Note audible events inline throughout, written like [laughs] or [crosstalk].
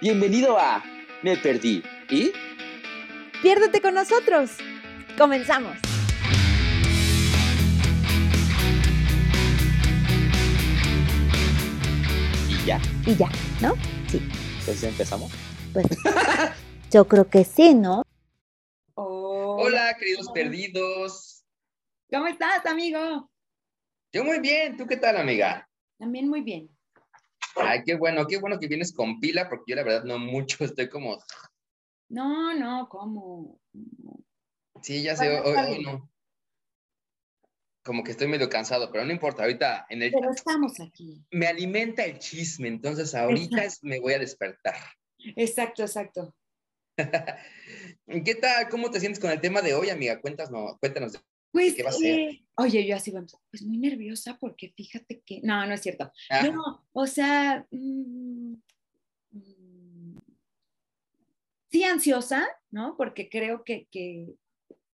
Bienvenido a Me Perdí. ¿Y? Piérdete con nosotros. Comenzamos. Y ya. Y ya, ¿no? Sí. Entonces empezamos. Pues yo creo que sí, ¿no? Hola, queridos perdidos. ¿Cómo estás, amigo? Yo muy bien, ¿tú qué tal, amiga? También muy bien. Ay, qué bueno, qué bueno que vienes con pila, porque yo la verdad no mucho, [laughs] estoy como... No, no, ¿cómo? Sí, ya sé, hoy, hoy no. Como que estoy medio cansado, pero no importa, ahorita en el... Pero estamos aquí. Me alimenta el chisme, entonces ahorita es- me voy a despertar. Exacto, exacto. [laughs] ¿Qué tal? ¿Cómo te sientes con el tema de hoy, amiga? Cuéntanos, cuéntanos. de- Pues, ¿Qué va a ser? eh, oye, yo así vamos, pues muy nerviosa porque fíjate que, no, no es cierto. No, o sea, mm, mm, sí ansiosa, ¿no? Porque creo que, que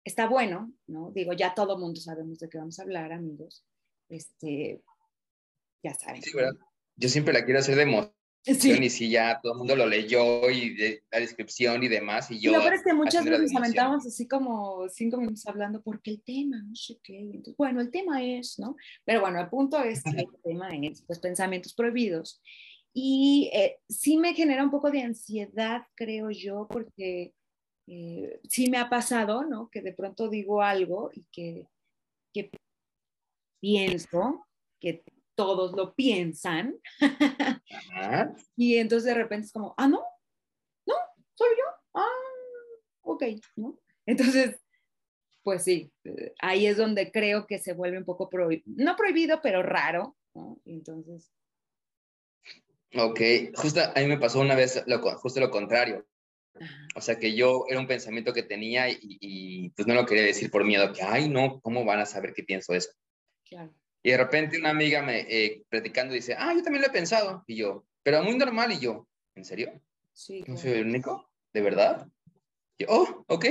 está bueno, ¿no? Digo, ya todo mundo sabemos de qué vamos a hablar, amigos. Este, ya saben. sí, ¿verdad? Yo siempre la quiero hacer de emoción Sí. y si ya todo el mundo lo leyó y de, la descripción y demás, y yo... lo peor es que muchas veces nos aventamos así como cinco minutos hablando porque el tema, no sé qué. Entonces, bueno, el tema es, ¿no? Pero bueno, el punto es que el tema es, pues, pensamientos prohibidos. Y eh, sí me genera un poco de ansiedad, creo yo, porque eh, sí me ha pasado, ¿no? Que de pronto digo algo y que, que pienso, que todos lo piensan, Ajá. [laughs] y entonces de repente es como, ah, no, no, soy yo, ah, ok, ¿no? Entonces, pues sí, ahí es donde creo que se vuelve un poco prohibido, no prohibido, pero raro, entonces, Ok, justo a mí me pasó una vez lo, justo lo contrario. ajá, O sea, que yo era un pensamiento que tenía y, y, pues no lo quería decir por miedo, que, ay, no, ¿cómo van a saber que pienso eso? claro. Y de repente una amiga me, eh, platicando, dice, ah, yo también lo he pensado. Y yo, pero muy normal. Y yo, ¿en serio? Sí, ¿No claro. soy el único? ¿De verdad? Y yo, oh, ok,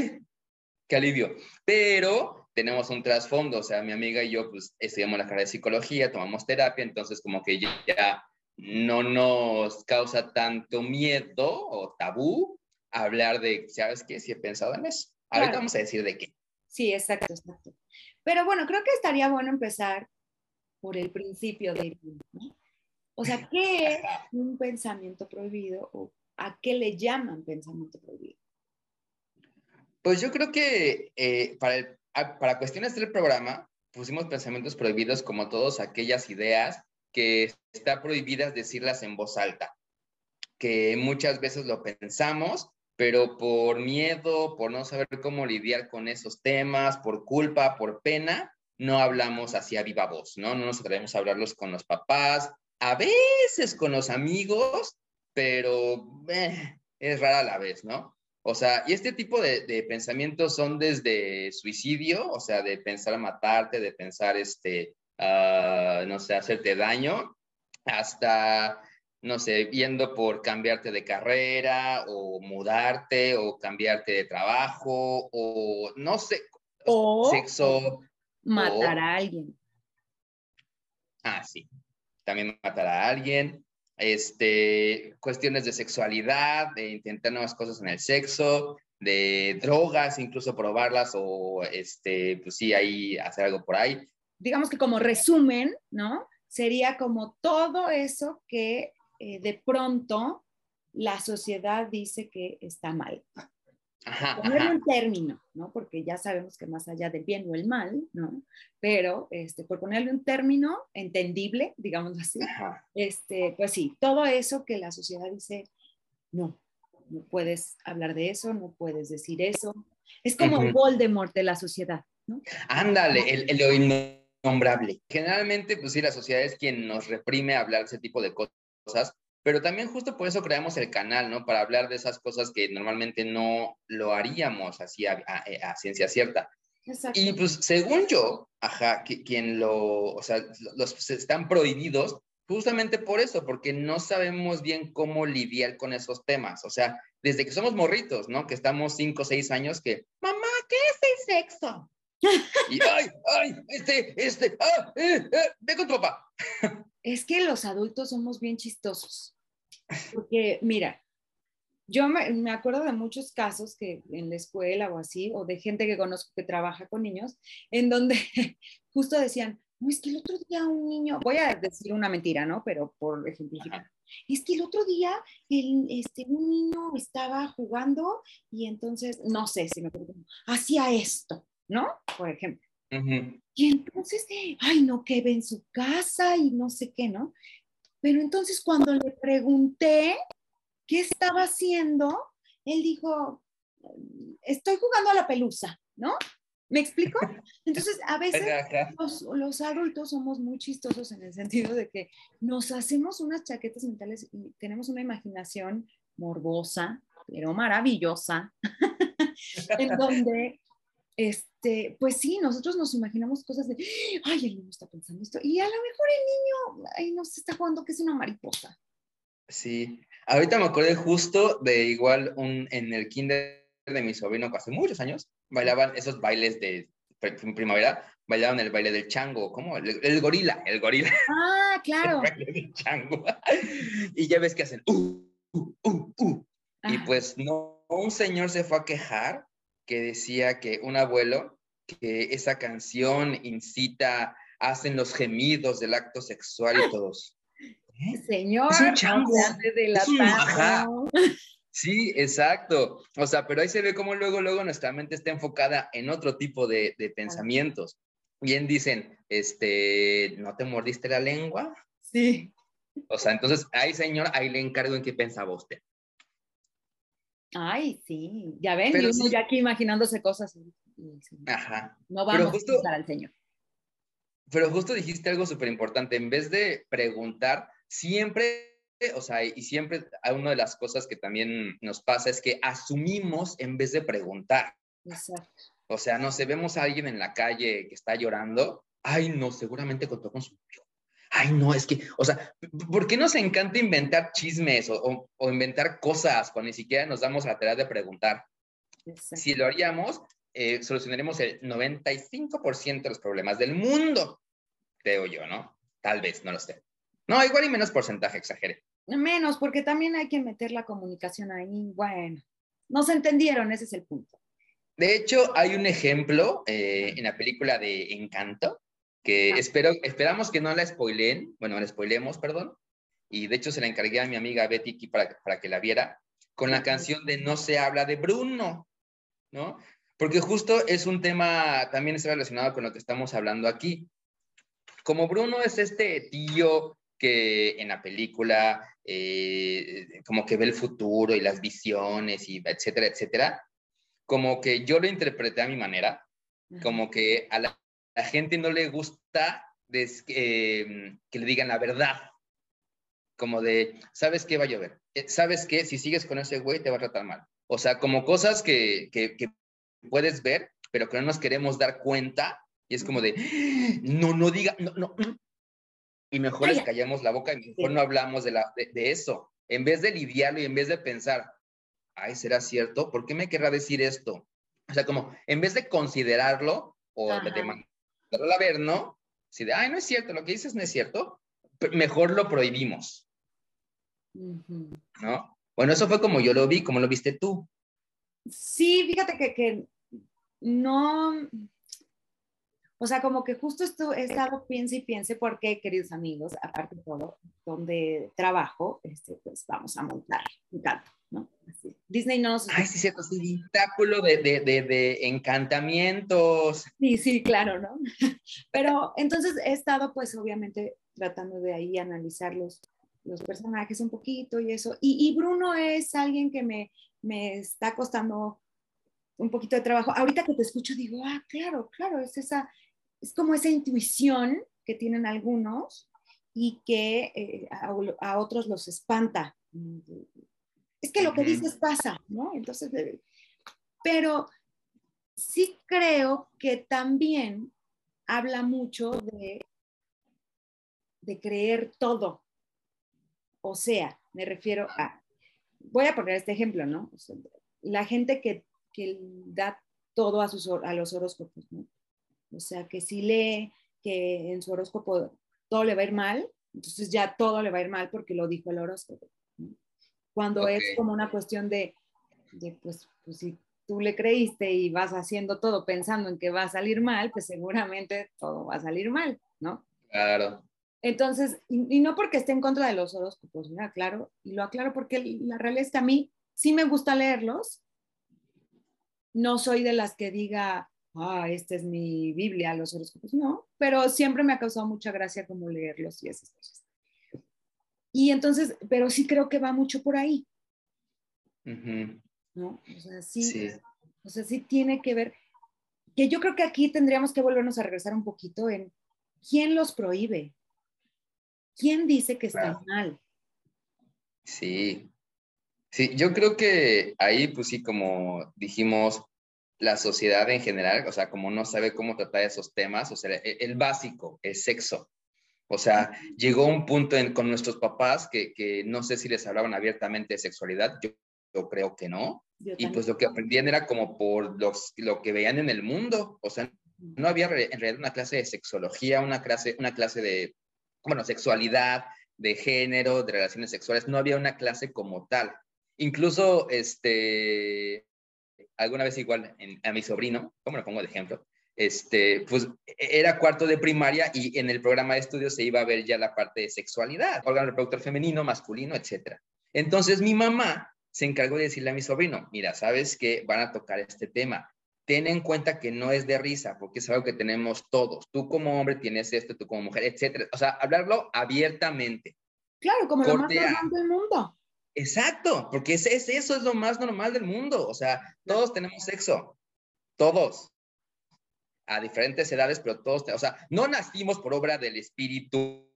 qué alivio. Pero tenemos un trasfondo, o sea, mi amiga y yo, pues, estudiamos la carrera de psicología, tomamos terapia, entonces como que ya, ya no nos causa tanto miedo o tabú hablar de, ¿sabes qué? Si he pensado en eso. Ahorita Claro. vamos a decir de qué. Sí, exacto, exacto. Pero bueno, creo que estaría bueno empezar por el principio de, ¿no? O sea, ¿qué es un pensamiento prohibido o a qué le llaman pensamiento prohibido? Pues yo creo que eh, para, cuestiones del programa pusimos pensamientos prohibidos como todas aquellas ideas que está prohibidas decirlas en voz alta, que muchas veces lo pensamos, pero por miedo, por no saber cómo lidiar con esos temas, por culpa, por pena, no hablamos así a viva voz, ¿no? No nos atrevemos a hablarlos con los papás, a veces con los amigos, pero eh, es rara la vez, ¿no? O sea, y este tipo de, de pensamientos son desde suicidio, o sea, de pensar matarte, de pensar, este, ah, no sé, hacerte daño, hasta, no sé, viendo por cambiarte de carrera o mudarte o cambiarte de trabajo o, no sé, O sexo, matar a alguien. ah, sí, también matar a alguien, este, cuestiones de sexualidad, de intentar nuevas cosas en el sexo, de drogas, incluso probarlas o, este, pues sí, ahí hacer algo por ahí. digamos que como resumen, ¿no? Sería como todo eso que eh, de pronto la sociedad dice que está mal. Ajá, Ponerle ajá. un término, ¿no? Porque ya sabemos que más allá del bien o el mal, ¿no? Pero este, por ponerle un término entendible, digamos así, ajá. este, pues sí, todo eso que la sociedad dice, no, no puedes hablar de eso, no puedes decir eso. Es como el. Voldemort de la sociedad, ¿no? Ándale, el, el lo innombrable. Generalmente, pues sí, la sociedad es quien nos reprime a hablar ese tipo de cosas, pero también justo por eso creamos el canal, ¿no? Para hablar de esas cosas que normalmente no lo haríamos así a, a- a ciencia cierta. Exacto. Y pues según yo, ajá, que, quien lo, o sea, los están prohibidos justamente por eso, porque no sabemos bien cómo lidiar con esos temas. O sea, desde que somos morritos, ¿no? Que estamos cinco o seis años que, mamá, ¿qué es el sexo? [laughs] Y, ay, ay, este, este, ah, eh, eh, ve con tu papá. Es que los adultos somos bien chistosos. Porque, mira, yo me, me, acuerdo de muchos casos que en la escuela o así, o de gente que conozco que trabaja con niños, en donde [laughs] justo decían, no, es que el otro día un niño, voy a decir una mentira, ¿no? Pero por ejemplificar. Es que el otro día el, este, un niño estaba jugando y entonces, no sé si me acuerdo, hacía esto, ¿no? Por ejemplo. Y entonces, ay, no, que ve en su casa y no sé qué, ¿no? Pero entonces cuando le pregunté qué estaba haciendo, él dijo, estoy jugando a la pelusa, ¿no? ¿Me explico? Entonces, a [laughs] veces los, los, adultos somos muy chistosos en el sentido de que nos hacemos unas chaquetas mentales y tenemos una imaginación morbosa, pero maravillosa, [laughs] en donde, este, pues sí, nosotros nos imaginamos cosas de, ay, el niño está pensando esto, y a lo mejor el niño, ay, no se está jugando que es una mariposa. Sí, ahorita me acordé justo de igual un, en el kinder de mi sobrino hace muchos años, bailaban esos bailes de primavera, bailaban el baile del chango, ¿cómo? El, gorila, el gorila. Ah, [laughs] claro. El baile del chango. [laughs] y ya ves que hacen, uh, uh, uh, uh. Y pues no, un señor se fue a quejar que decía que un abuelo, que esa canción incita, hacen los gemidos del acto sexual y todos. ¿Eh? Señor, es un chango. De la Sí, exacto. O sea, pero ahí se ve cómo luego, luego nuestra mente está enfocada en otro tipo de, de pensamientos. Bien dicen, este, ¿no te mordiste la lengua? Sí. O sea, entonces, ahí señor, ahí le encargo en qué pensaba usted. Ay, sí, ya ven, pero y ya aquí imaginándose cosas. Ajá. No vamos justo, a pensar al señor. Pero justo dijiste algo súper importante, en vez de preguntar, siempre o sea, y siempre una de las cosas que también nos pasa es que asumimos en vez de preguntar. Exacto. O sea, no sé, vemos a alguien en la calle que está llorando, ay, no, seguramente contó con su. Ay, no, es que, o sea, ¿por qué nos encanta inventar chismes o, inventar cosas cuando ni siquiera nos damos la tarea de preguntar? Si lo haríamos, eh, solucionaríamos el 95% de los problemas del mundo, creo yo, ¿no? Tal vez, no lo sé. No, igual y menos porcentaje, exagere. Menos, porque también hay que meter la comunicación ahí. Bueno, no se entendieron, ese es el punto. De hecho, hay un ejemplo eh, en la película de Encanto, que ah. espero, esperamos que no la spoileen, bueno, la spoilemos, perdón, y de hecho se la encargué a mi amiga Betty aquí para, para que la viera, con la canción de No se habla de Bruno, ¿no? Porque justo es un tema, también está relacionado con lo que estamos hablando aquí. Como Bruno es este tío que en la película eh, como que ve el futuro y las visiones y etcétera, etcétera, como que yo lo interpreté a mi manera, como que a la, gente no le gusta eh, que le digan la verdad, como de, ¿sabes qué va a llover? Eh, ¿Sabes qué? Si sigues con ese güey te va a tratar mal. O sea, como cosas que, que, que puedes ver, pero que no nos queremos dar cuenta y es como de, no, no diga, no, no, y mejor les callamos la boca y mejor no hablamos de, la, de, eso. En vez de lidiarlo y en vez de pensar, ay, ¿será cierto? ¿Por qué me querrá decir esto? O sea, como en vez de considerarlo o de mandarlo a ver, ¿no? Si de, ay, no es cierto, lo que dices no es cierto, mejor lo prohibimos. ¿No? Bueno, eso fue como yo lo vi, como lo viste tú. Sí, fíjate que, que no, o sea, como que justo esto he estado piense y piense porque, queridos amigos, aparte de todo, donde trabajo, este, pues vamos a montar un canto, ¿no? Disney no Ay, sí, cierto, sí, espectáculo de, de, de, de, encantamientos. Sí, sí, claro, ¿no? [laughs] Pero entonces he estado, pues, obviamente, tratando de ahí analizar los, los personajes un poquito y eso. Y, y Bruno es alguien que me, me está costando un poquito de trabajo. Ahorita que te escucho digo, ah, claro, claro, es esa, es como esa intuición que tienen algunos y que eh, a, otros los espanta. Es que lo que dices pasa, ¿no? Entonces, pero sí creo que también habla mucho de, de creer todo. O sea, me refiero a, voy a poner este ejemplo, ¿no? la gente que, que da todo a, sus, a los horóscopos, ¿no? O sea, que si lee que en su horóscopo todo le va a ir mal, entonces ya todo le va a ir mal porque lo dijo el horóscopo. Cuando es Ok. como una cuestión de, de, pues, pues si tú le creíste y vas haciendo todo pensando en que va a salir mal, pues seguramente todo va a salir mal, ¿no? Claro. Entonces, y, y no porque esté en contra de los horóscopos, mira, claro, y lo aclaro porque la realidad es que a mí sí me gusta leerlos. No soy de las que diga, ah, esta es mi Biblia, los horóscopos, no, pero siempre me ha causado mucha gracia como leerlos y esas cosas. Y entonces, pero sí creo que va mucho por ahí. ¿no? O sea, sí, Sí. o sea, sí tiene que ver, que yo creo que aquí tendríamos que volvernos a regresar un poquito en quién los prohíbe, quién dice que está Claro. mal. Sí. Sí, yo creo que ahí, pues sí, como dijimos, la sociedad en general, o sea, como no sabe cómo tratar esos temas, o sea, el, el básico, el sexo. O sea, llegó un punto en- con nuestros papás que, que no sé si les hablaban abiertamente de sexualidad, yo, yo creo que no. Yo Y pues lo que aprendían era como por los, lo que veían en el mundo. O sea, no había re- en realidad una clase de sexología, una clase, una clase de, bueno, sexualidad, de género, de relaciones sexuales, no había una clase como tal. Incluso, este, alguna vez igual en- a mi sobrino, ¿cómo lo pongo de ejemplo? Este, pues era cuarto de primaria y en el programa de estudios se iba a ver ya la parte de sexualidad, órgano reproductor femenino, masculino, etcétera. Entonces mi mamá se encargó de decirle a mi sobrino, mira, sabes que van a tocar este tema. Ten en cuenta que no es de risa, porque es algo que tenemos todos. Tú como hombre tienes esto, tú como mujer, etcétera. O sea, hablarlo abiertamente. Claro, como lo más A. normal del mundo. Exacto, porque es, es- eso es lo más normal del mundo. O sea, todos tenemos sexo. Todos. A diferentes edades, pero todos, o sea, no nacimos por obra del espíritu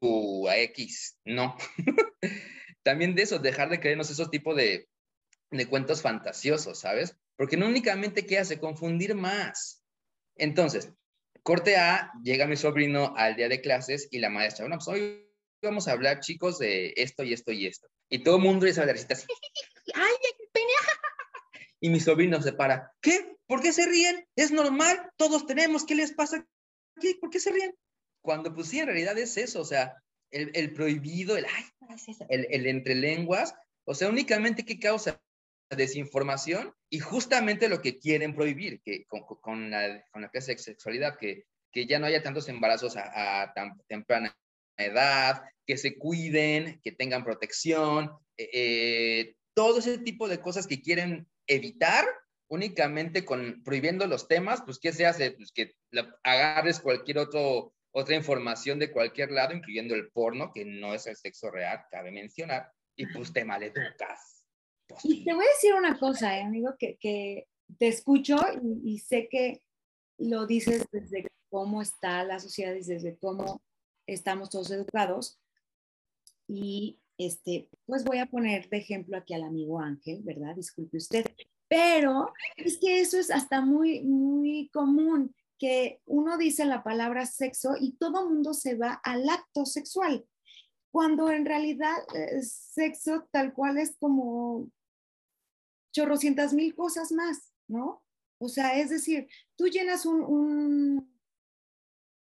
X, no. [laughs] También de eso, dejar de creernos esos tipos de, de cuentos fantasiosos, ¿sabes? Porque no únicamente qué hace confundir más. Entonces, corte A, llega mi sobrino al día de clases y la maestra, bueno, pues hoy vamos a hablar, chicos, de esto y esto y esto. Y todo el mundo [laughs] ya sabe la risita así. ¡Ay, pene! Y mi sobrino se para. ¿Qué? ¿Por qué se ríen? Es normal, todos tenemos. ¿Qué les pasa? ¿Qué? ¿Por qué se ríen? Cuando pues sí, en realidad es eso, o sea, el, el prohibido, el, ay, no es eso", el, el entre lenguas, o sea, únicamente que causa desinformación y justamente lo que quieren prohibir, que con, con- con la, con la clase de sexualidad, que, que ya no haya tantos embarazos a, a tan temprana edad, que se cuiden, que tengan protección, eh, eh, todo ese tipo de cosas que quieren evitar únicamente con prohibiendo los temas, pues ¿qué se hace? Pues que la- agarres cualquier otro, otra información de cualquier lado, incluyendo el porno, que no es el sexo real, cabe mencionar, y pues te maleducas. Pues, Y te voy a decir una cosa, eh, amigo, que, que te escucho y, y sé que lo dices desde cómo está la sociedad y desde cómo estamos todos educados. Y este, pues voy a poner de ejemplo aquí al amigo Ángel, ¿verdad? Disculpe usted. Pero es que eso es hasta muy, muy común, que uno dice la palabra sexo y todo mundo se va al acto sexual, cuando en realidad eh, sexo tal cual es como chorrocientas mil cosas más, ¿no? O sea, es decir, tú llenas un, un-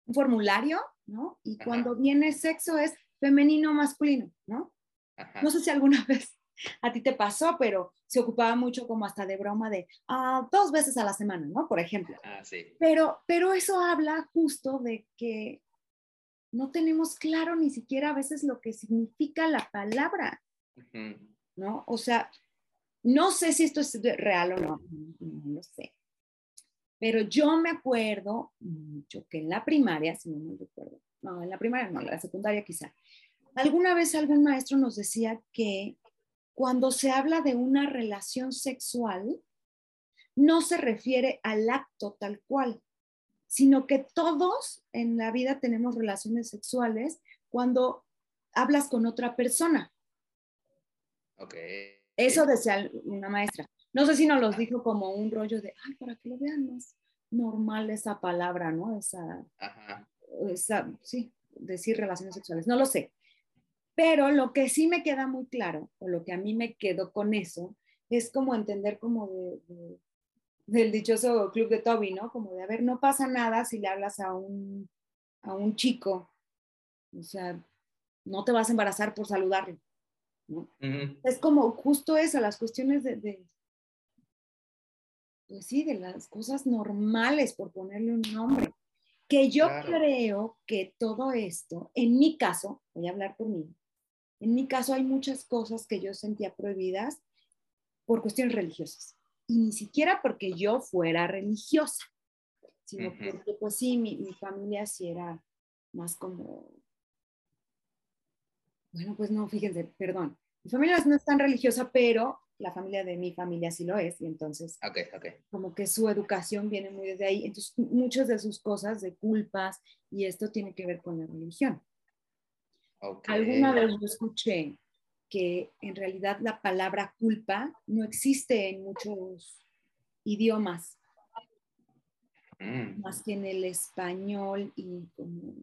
un formulario, ¿no? Y Ajá. cuando viene sexo es femenino o masculino, ¿no? ajá. No sé si alguna [laughs] vez a ti te pasó, pero se ocupaba mucho como hasta de broma de ah, dos veces a la semana, ¿no? Por ejemplo. Ah, sí. Pero, pero eso habla justo de que no tenemos claro ni siquiera a veces lo que significa la palabra. ¿no? O sea, no sé si esto es real o no, no lo sé. Pero yo me acuerdo mucho que en la primaria, si no me recuerdo, no, en la primaria no, en la secundaria quizá, alguna vez algún maestro nos decía que cuando se habla de una relación sexual, no se refiere al acto tal cual, sino que todos en la vida tenemos relaciones sexuales cuando hablas con otra persona. Ok. Eso decía una maestra. No sé si nos los dijo como un rollo de, ay, para que lo vean más normal esa palabra, ¿no? Esa, Ajá. esa, sí, decir relaciones sexuales, no lo sé. Pero lo que sí me queda muy claro, o lo que a mí me quedó con eso, es como entender como de, de- del dichoso club de Toby, ¿no? Como de, a ver, no pasa nada si le hablas a un, a un chico, o sea, no te vas a embarazar por saludarlo, Ujú. Es como justo eso, las cuestiones de, de, pues sí, de las cosas normales, por ponerle un nombre. Que yo Claro. creo que todo esto, en mi caso, voy a hablar por mí, en mi caso hay muchas cosas que yo sentía prohibidas por cuestiones religiosas. Y ni siquiera porque yo fuera religiosa, sino Ujú. porque pues sí, mi, mi familia sí era más como, bueno, pues no, fíjense, perdón, mi familia no es tan religiosa, pero la familia de mi familia sí lo es, y entonces Ok, ok. como que su educación viene muy desde ahí, entonces muchas de sus cosas de culpas y esto tiene que ver con la religión. Alguna vez yo escuché que en realidad la palabra culpa no existe en muchos idiomas, Mm, más que en el español y como...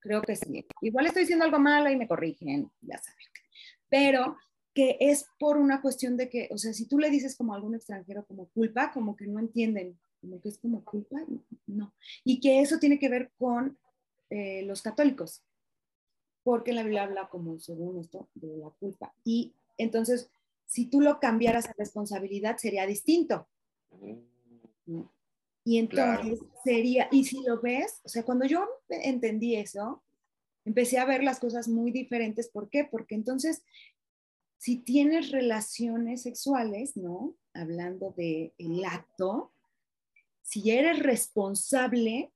Creo que sí. Igual estoy diciendo algo malo y me corrigen, ya saben. Pero que es por una cuestión de que, o sea, si tú le dices como a algún extranjero como culpa, como que no entienden, como que es como culpa, no. Y que eso tiene que ver con eh, los católicos, porque la Biblia habla como, según esto, de la culpa. Y entonces, si tú lo cambiaras a responsabilidad, sería distinto. ¿no? Y entonces sería, y si lo ves, o sea, cuando yo entendí eso, empecé a ver las cosas muy diferentes. ¿Por qué? Porque entonces, si tienes relaciones sexuales, ¿no? Hablando del el acto, si eres responsable.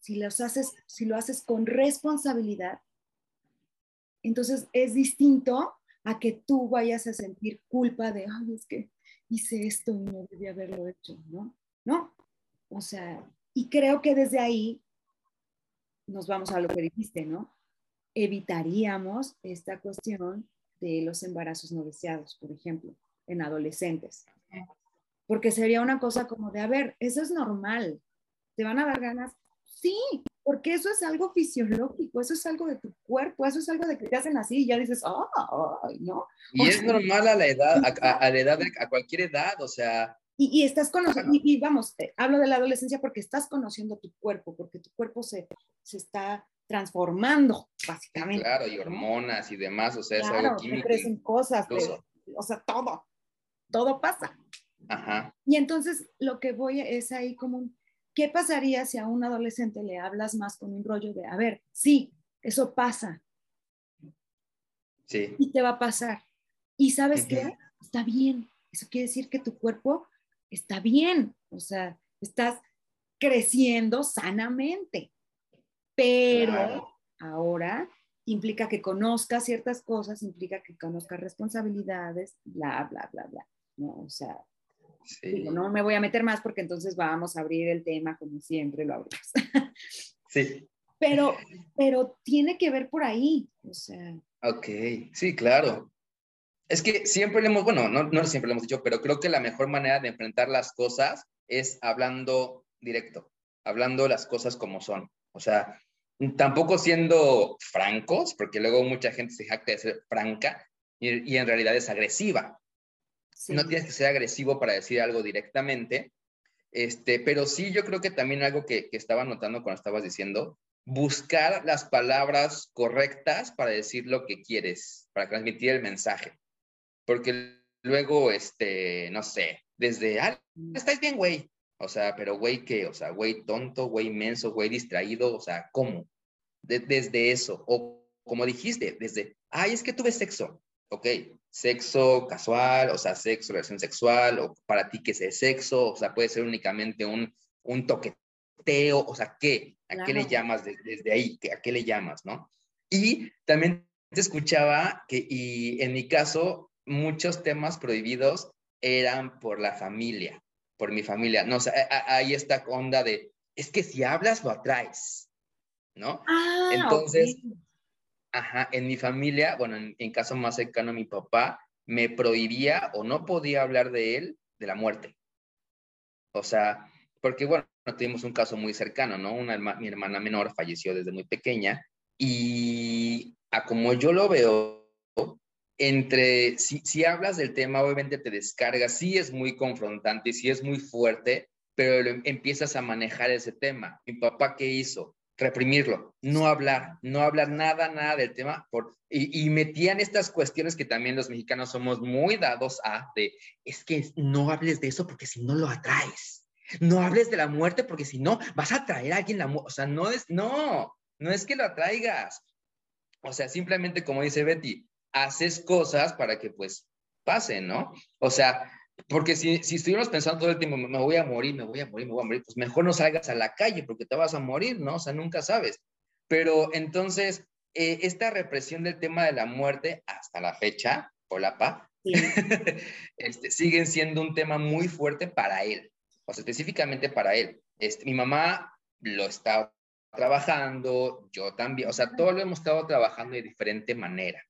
Si, los haces, si lo haces con responsabilidad, entonces es distinto a que tú vayas a sentir culpa de, ay, es que hice esto y no debía haberlo hecho, ¿no? No, o sea, y creo que desde ahí nos vamos a lo que dijiste, ¿no? Evitaríamos esta cuestión de los embarazos no deseados, por ejemplo, en adolescentes. Porque sería una cosa como de, a ver, eso es normal, ¿te van a dar ganas? Sí, porque eso es algo fisiológico, eso es algo de tu cuerpo, eso es algo de que te hacen así y ya dices, ay, ¿no? Y es normal a la edad, a, a- la edad, de- a cualquier edad, o sea, Y, y estás conociendo, y, y vamos, eh, hablo de la adolescencia porque estás conociendo tu cuerpo, porque tu cuerpo se, se está transformando, básicamente. claro, y hormonas y demás, o sea, es Claro, algo te químico. crecen cosas, te- o sea, todo, todo pasa. Ajá, Y entonces lo que voy es ahí como, un, ¿qué pasaría si a un adolescente le hablas más con un rollo de, a ver, sí, eso pasa sí, y te va a pasar? Y sabes Ujú. qué, está bien, eso quiere decir que tu cuerpo está bien, o sea, estás creciendo sanamente, pero Claro. ahora implica que conozcas ciertas cosas, implica que conozcas responsabilidades, bla, bla, bla, bla, ¿no? O sea, sí, digo, no me voy a meter más porque entonces vamos a abrir el tema como siempre lo abrimos. [laughs] sí, pero, pero tiene que ver por ahí, o sea, ok, sí, claro. Es que siempre le hemos, bueno, no, no siempre le hemos dicho, pero creo que la mejor manera de enfrentar las cosas es hablando directo, hablando las cosas como son. O sea, tampoco siendo francos, porque luego mucha gente se jacta de ser franca y, y en realidad es agresiva. No tienes que ser agresivo para decir algo directamente, este, pero sí yo creo que también algo que, que estaba notando cuando estabas diciendo, buscar las palabras correctas para decir lo que quieres, para transmitir el mensaje. Porque luego, este, no sé, desde, ah, estáis bien, güey. O sea, pero güey, ¿qué? O sea, güey tonto, güey menso, güey distraído, o sea, ¿cómo? De- desde eso. O como dijiste, desde, ay, es que tuve sexo. Ok, sexo casual, o sea, sexo, relación sexual, o para ti, ¿qué es sexo? O sea, puede ser únicamente un, un toqueteo, o sea, ¿qué? ¿A qué le Claro. llamas de- desde ahí? ¿Qué- ¿A qué le llamas, no? Y también te escuchaba que, y en mi caso, muchos temas prohibidos eran por la familia, por mi familia. No, o sea, a- a- hay esta onda de, es que si hablas, lo atraes, ¿no? Ah, Entonces, ok. Ajá, en mi familia, bueno, en, en caso más cercano, mi papá me prohibía o no podía hablar de él, de la muerte. O sea, porque bueno, tuvimos un caso muy cercano, ¿no? Una, mi hermana menor falleció desde muy pequeña y a como yo lo veo, entre, si, si hablas del tema, obviamente te descargas, sí es muy confrontante, sí es muy fuerte, pero lo- empiezas a manejar ese tema. Mi papá, ¿qué hizo? Reprimirlo, no hablar, no hablar nada, nada del tema, por, y, y, metían estas cuestiones que también los mexicanos somos muy dados a, de, es que no hables de eso porque si no lo atraes, no hables de la muerte porque si no vas a atraer a alguien la muerte, o sea, no es, no, no es que lo atraigas, o sea, simplemente como dice Betty, haces cosas para que pues pasen, ¿no? O sea, porque si, si estuviéramos pensando todo el tiempo, me voy a morir, me voy a morir, me voy a morir, pues mejor no salgas a la calle porque te vas a morir, ¿no? O sea, nunca sabes. Pero entonces, eh, esta represión del tema de la muerte hasta la fecha, o la pa, sí. [laughs] este, siguen siendo un tema muy fuerte para él, o sea, específicamente para él. Este, mi mamá lo está trabajando, yo también, o sea, todo lo hemos estado trabajando de diferente manera.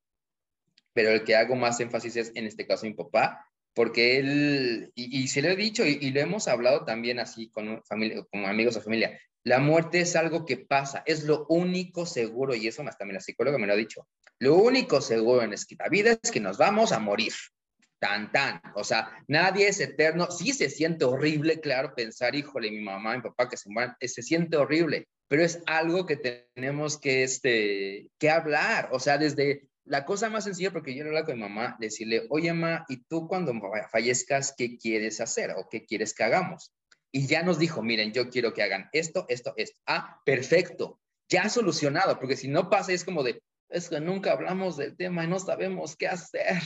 Pero el que hago más énfasis es, en este caso, mi papá, porque él, y, se lo he dicho y, y, lo hemos hablado también así con, familia, con amigos o familia, la muerte es algo que pasa, es lo único seguro, y eso hasta también la psicóloga me lo ha dicho, lo único seguro en esta vida es que nos vamos a morir, tan, tan, o sea, nadie es eterno, sí se siente horrible, claro, pensar, híjole, mi mamá, mi papá que se mueran, se siente horrible, pero es algo que tenemos que, este, que hablar, o sea, desde la cosa más sencilla, porque yo le hablaba con mi mamá, decirle, oye, mamá, ¿y tú cuando fallezcas, qué quieres hacer o qué quieres que hagamos? Y ya nos dijo, miren, yo quiero que hagan esto, esto, esto. Ah, perfecto, ya solucionado, porque si no pasa es como de, es que nunca hablamos del tema y no sabemos qué hacer,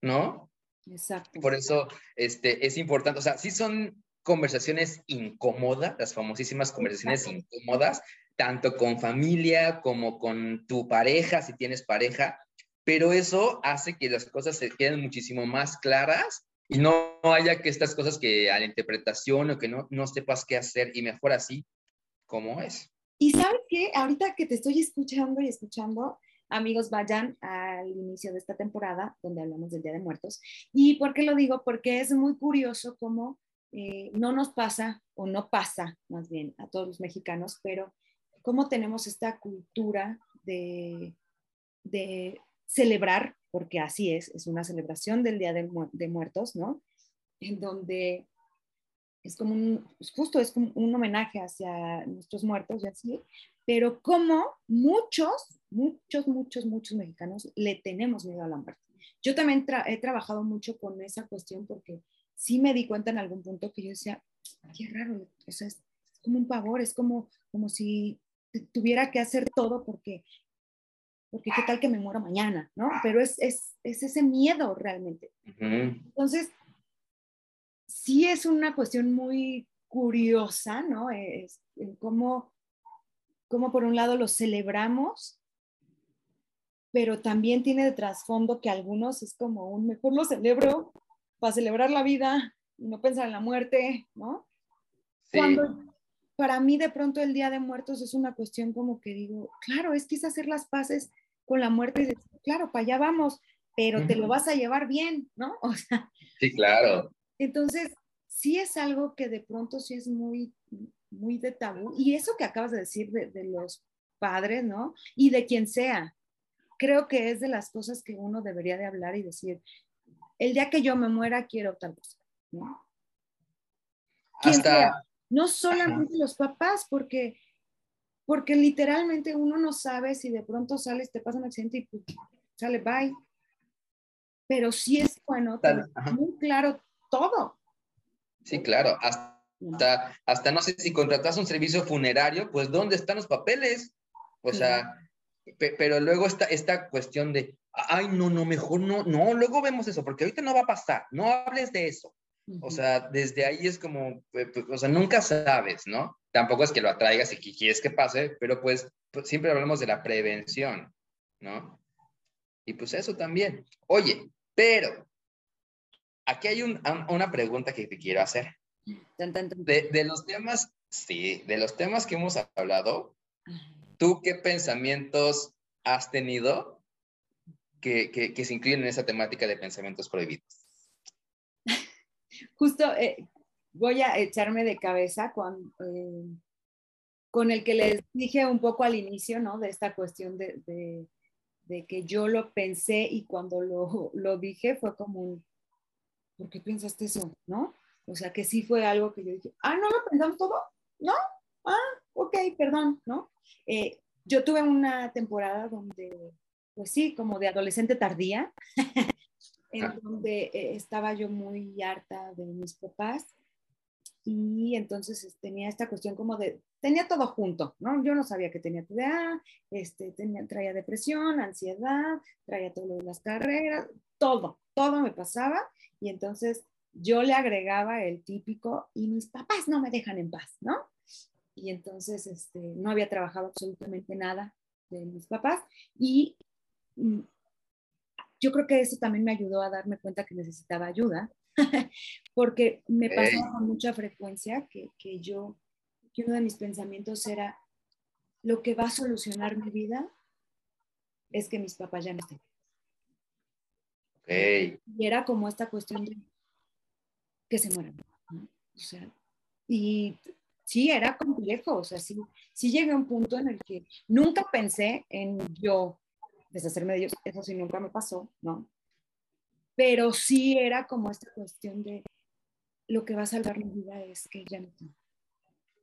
¿no? Exacto. Por eso este, es importante, o sea, sí son conversaciones incómodas, las famosísimas conversaciones Exacto. incómodas, tanto con familia como con tu pareja, si tienes pareja, pero eso hace que las cosas se queden muchísimo más claras y no haya que estas cosas que a la interpretación o que no, no sepas qué hacer y mejor así como es. Y sabes qué, ahorita que te estoy escuchando y escuchando, amigos, vayan al inicio de esta temporada donde hablamos del Día de Muertos. ¿Y por qué lo digo? Porque es muy curioso cómo eh, no nos pasa, o no pasa más bien a todos los mexicanos, pero cómo tenemos esta cultura de, de celebrar, porque así es, es una celebración del Día de, de Muertos, ¿no? En donde es como un, justo es como un homenaje hacia nuestros muertos y así, pero como muchos, muchos, muchos, muchos mexicanos le tenemos miedo a la muerte. Yo también tra he trabajado mucho con esa cuestión porque sí me di cuenta en algún punto que yo decía, qué raro, o sea, es como un pavor, es como, como si tuviera que hacer todo porque, porque qué tal que me muero mañana, ¿no? Pero es, es, es ese miedo realmente. Uh -huh. Entonces, sí es una cuestión muy curiosa, ¿no? Es, en cómo, cómo por un lado lo celebramos, pero también tiene de trasfondo que algunos es como un mejor lo celebro para celebrar la vida y no pensar en la muerte, ¿no? Sí. Cuando para mí de pronto el Día de Muertos es una cuestión como que digo, claro, es quizás hacer las paces con la muerte y decir, claro, para allá vamos, pero uh -huh. te lo vas a llevar bien, ¿no? [laughs] O sea, sí, claro. Entonces, sí es algo que de pronto sí es muy, muy de tabú. Y eso que acabas de decir de, de los padres, ¿no? Y de quien sea, creo que es de las cosas que uno debería de hablar y decir, el día que yo me muera quiero tal cosa, ¿no? Hasta... Sea? No solamente Ajá. los papás, porque, porque literalmente uno no sabe si de pronto sales, te pasa un accidente y pues, sale bye. Pero sí es bueno tener muy claro todo. Sí, claro. Hasta, hasta no sé si contratas un servicio funerario, pues ¿dónde están los papeles? O sea, pero luego está esta cuestión de, ay, no, no, mejor no, no, luego vemos eso, porque ahorita no va a pasar, no hables de eso. O sea, desde ahí es como, o sea, nunca sabes, ¿no? Tampoco es que lo atraigas y que quieres que pase, pero pues, pues siempre hablamos de la prevención, ¿no? Y pues eso también. Oye, pero aquí hay un, una pregunta que te quiero hacer. De, de, los temas, sí, de los temas que hemos hablado, ¿tú qué pensamientos has tenido que, que, que se incluyen en esa temática de pensamientos prohibidos? Justo eh, voy a echarme de cabeza con, eh, con el que les dije un poco al inicio, ¿no? De esta cuestión de, de, que yo lo pensé y cuando lo, lo, dije fue como un, ¿por qué pensaste eso? ¿No? O sea, que sí fue algo que yo dije, ah, no lo pensamos todo, ¿no? Ah, ok, perdón, ¿no? Eh, yo tuve una temporada donde, pues sí, como de adolescente tardía, [laughs] en Ah. donde eh, estaba yo muy harta de mis papás y entonces tenía esta cuestión como de, tenía todo junto, ¿no? Yo no sabía que tenía TDA, este, tenía, traía depresión, ansiedad, traía todo lo de las carreras, todo, todo me pasaba y entonces yo le agregaba el típico y mis papás no me dejan en paz, ¿no? Y entonces este, no había trabajado absolutamente nada de mis papás y mm, yo creo que eso también me ayudó a darme cuenta que necesitaba ayuda, [laughs] porque me Ok. pasaba con mucha frecuencia que, que yo, que uno de mis pensamientos era, lo que va a solucionar mi vida es que mis papás ya no estén. Ok. Y era como esta cuestión de que se mueran. ¿no? O sea, y sí, era complejo. O sea, sí, sí llegué a un punto en el que nunca pensé en yo deshacerme de ellos. Eso sí, nunca me pasó, ¿no? Pero sí era como esta cuestión de lo que va a salvar mi vida es que ya no estén.